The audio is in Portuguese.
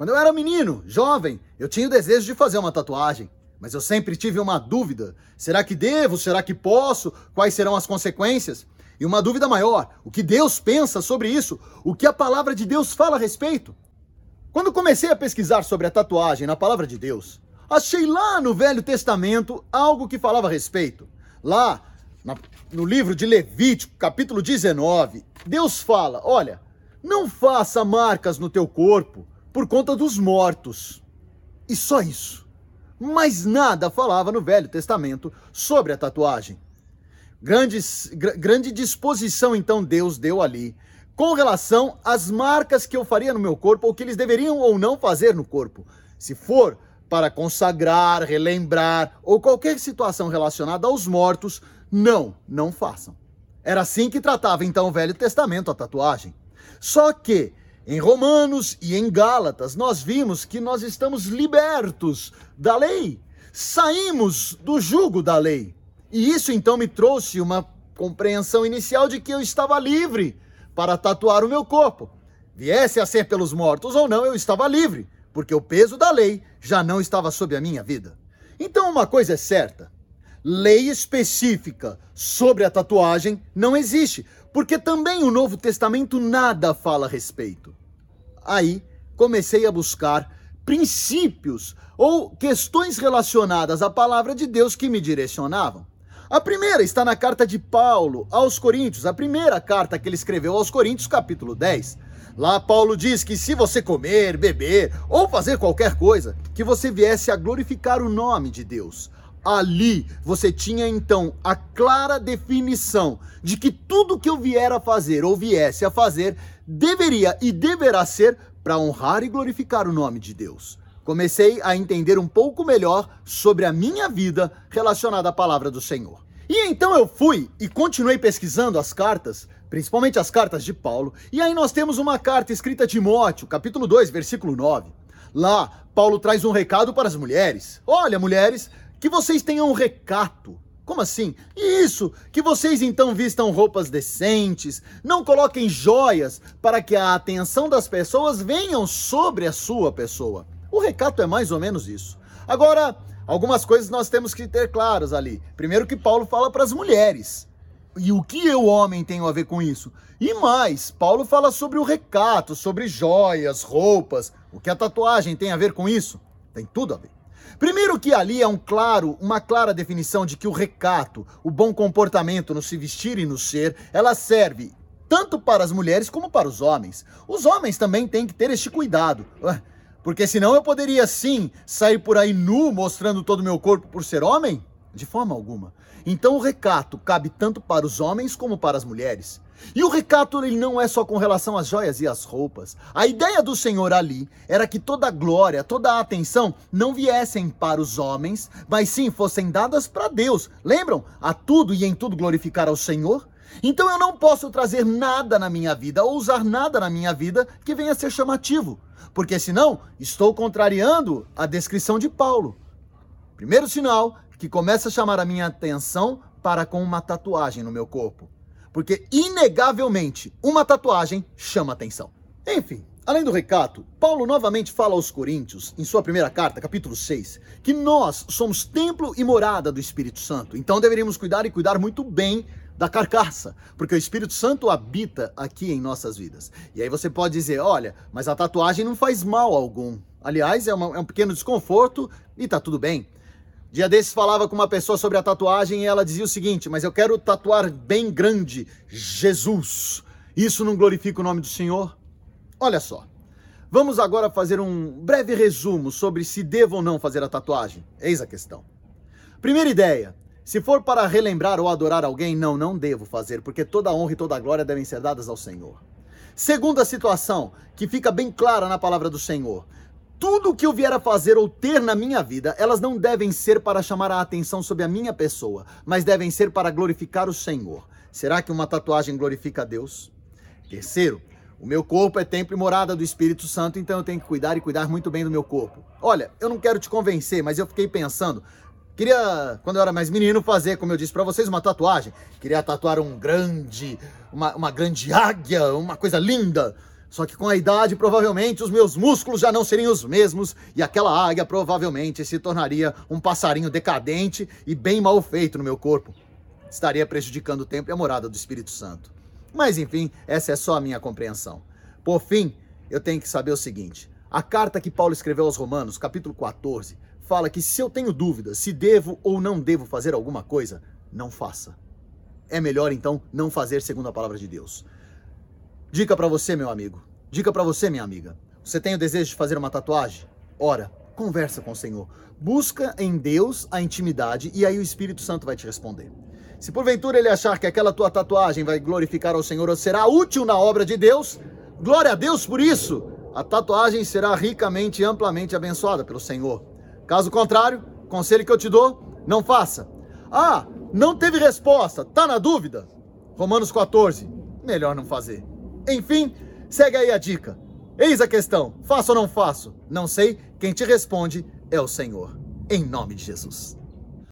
Quando eu era menino, jovem, eu tinha o desejo de fazer uma tatuagem. Mas eu sempre tive uma dúvida: será que devo? Será que posso? Quais serão as consequências? E uma dúvida maior: o que Deus pensa sobre isso? O que a palavra de Deus fala a respeito? Quando comecei a pesquisar sobre a tatuagem na palavra de Deus, achei lá no Velho Testamento algo que falava a respeito. Lá, no livro de Levítico, capítulo 19, Deus fala: olha, não faça marcas no teu corpo por conta dos mortos. E só isso. Mas nada falava no Velho Testamento sobre a tatuagem. Grandes, gr grande disposição então Deus deu ali com relação às marcas que eu faria no meu corpo ou que eles deveriam ou não fazer no corpo. Se for para consagrar, relembrar ou qualquer situação relacionada aos mortos, não, não façam. Era assim que tratava então o Velho Testamento a tatuagem. Só que em Romanos e em Gálatas, nós vimos que nós estamos libertos da lei, saímos do jugo da lei. E isso então me trouxe uma compreensão inicial de que eu estava livre para tatuar o meu corpo. Viesse a ser pelos mortos ou não, eu estava livre, porque o peso da lei já não estava sob a minha vida. Então, uma coisa é certa: lei específica sobre a tatuagem não existe, porque também o Novo Testamento nada fala a respeito aí comecei a buscar princípios ou questões relacionadas à palavra de Deus que me direcionavam. A primeira está na carta de Paulo aos Coríntios, a primeira carta que ele escreveu aos Coríntios, capítulo 10. Lá Paulo diz que se você comer, beber ou fazer qualquer coisa, que você viesse a glorificar o nome de Deus. Ali você tinha então a clara definição de que tudo que eu vier a fazer ou viesse a fazer deveria e deverá ser para honrar e glorificar o nome de Deus. Comecei a entender um pouco melhor sobre a minha vida relacionada à palavra do Senhor. E então eu fui e continuei pesquisando as cartas, principalmente as cartas de Paulo, e aí nós temos uma carta escrita a Timóteo, capítulo 2, versículo 9. Lá, Paulo traz um recado para as mulheres. Olha, mulheres, que vocês tenham recato. Como assim? Isso, que vocês então vistam roupas decentes, não coloquem joias para que a atenção das pessoas venham sobre a sua pessoa. O recato é mais ou menos isso. Agora, algumas coisas nós temos que ter claras ali. Primeiro que Paulo fala para as mulheres. E o que eu, homem, tenho a ver com isso? E mais, Paulo fala sobre o recato, sobre joias, roupas. O que a tatuagem tem a ver com isso? Tem tudo a ver. Primeiro que ali é um claro, uma clara definição de que o recato, o bom comportamento no se vestir e no ser, ela serve tanto para as mulheres como para os homens. Os homens também têm que ter este cuidado. Porque senão eu poderia sim sair por aí nu mostrando todo o meu corpo por ser homem? De forma alguma. Então o recato cabe tanto para os homens como para as mulheres. E o recato ele não é só com relação às joias e às roupas. A ideia do Senhor ali era que toda a glória, toda a atenção não viessem para os homens, mas sim fossem dadas para Deus. Lembram? A tudo e em tudo glorificar ao Senhor? Então eu não posso trazer nada na minha vida ou usar nada na minha vida que venha a ser chamativo, porque senão estou contrariando a descrição de Paulo. Primeiro sinal que começa a chamar a minha atenção para com uma tatuagem no meu corpo porque inegavelmente uma tatuagem chama atenção. Enfim, além do recato, Paulo novamente fala aos Coríntios, em sua primeira carta, capítulo 6, que nós somos templo e morada do Espírito Santo. Então deveríamos cuidar e cuidar muito bem da carcaça, porque o Espírito Santo habita aqui em nossas vidas. E aí você pode dizer, olha, mas a tatuagem não faz mal algum. Aliás, é, uma, é um pequeno desconforto e tá tudo bem. Dia desses falava com uma pessoa sobre a tatuagem e ela dizia o seguinte: Mas eu quero tatuar bem grande Jesus. Isso não glorifica o nome do Senhor? Olha só. Vamos agora fazer um breve resumo sobre se devo ou não fazer a tatuagem. Eis a questão. Primeira ideia: se for para relembrar ou adorar alguém, não, não devo fazer, porque toda honra e toda glória devem ser dadas ao Senhor. Segunda situação, que fica bem clara na palavra do Senhor tudo que eu vier a fazer ou ter na minha vida, elas não devem ser para chamar a atenção sobre a minha pessoa, mas devem ser para glorificar o Senhor. Será que uma tatuagem glorifica a Deus? Terceiro, o meu corpo é templo e morada do Espírito Santo, então eu tenho que cuidar e cuidar muito bem do meu corpo. Olha, eu não quero te convencer, mas eu fiquei pensando, Queria, quando eu era mais menino, fazer, como eu disse para vocês, uma tatuagem. Queria tatuar um grande, uma, uma grande águia, uma coisa linda. Só que com a idade, provavelmente, os meus músculos já não seriam os mesmos e aquela águia provavelmente se tornaria um passarinho decadente e bem mal feito no meu corpo. Estaria prejudicando o tempo e a morada do Espírito Santo. Mas enfim, essa é só a minha compreensão. Por fim, eu tenho que saber o seguinte: a carta que Paulo escreveu aos Romanos, capítulo 14, fala que se eu tenho dúvidas se devo ou não devo fazer alguma coisa, não faça. É melhor então não fazer segundo a palavra de Deus. Dica para você, meu amigo. Dica para você, minha amiga. Você tem o desejo de fazer uma tatuagem? Ora, conversa com o Senhor. Busca em Deus a intimidade e aí o Espírito Santo vai te responder. Se porventura ele achar que aquela tua tatuagem vai glorificar ao Senhor ou será útil na obra de Deus, glória a Deus por isso. A tatuagem será ricamente e amplamente abençoada pelo Senhor. Caso contrário, conselho que eu te dou, não faça. Ah, não teve resposta, tá na dúvida? Romanos 14, melhor não fazer. Enfim, segue aí a dica. Eis a questão: faço ou não faço? Não sei, quem te responde é o Senhor. Em nome de Jesus.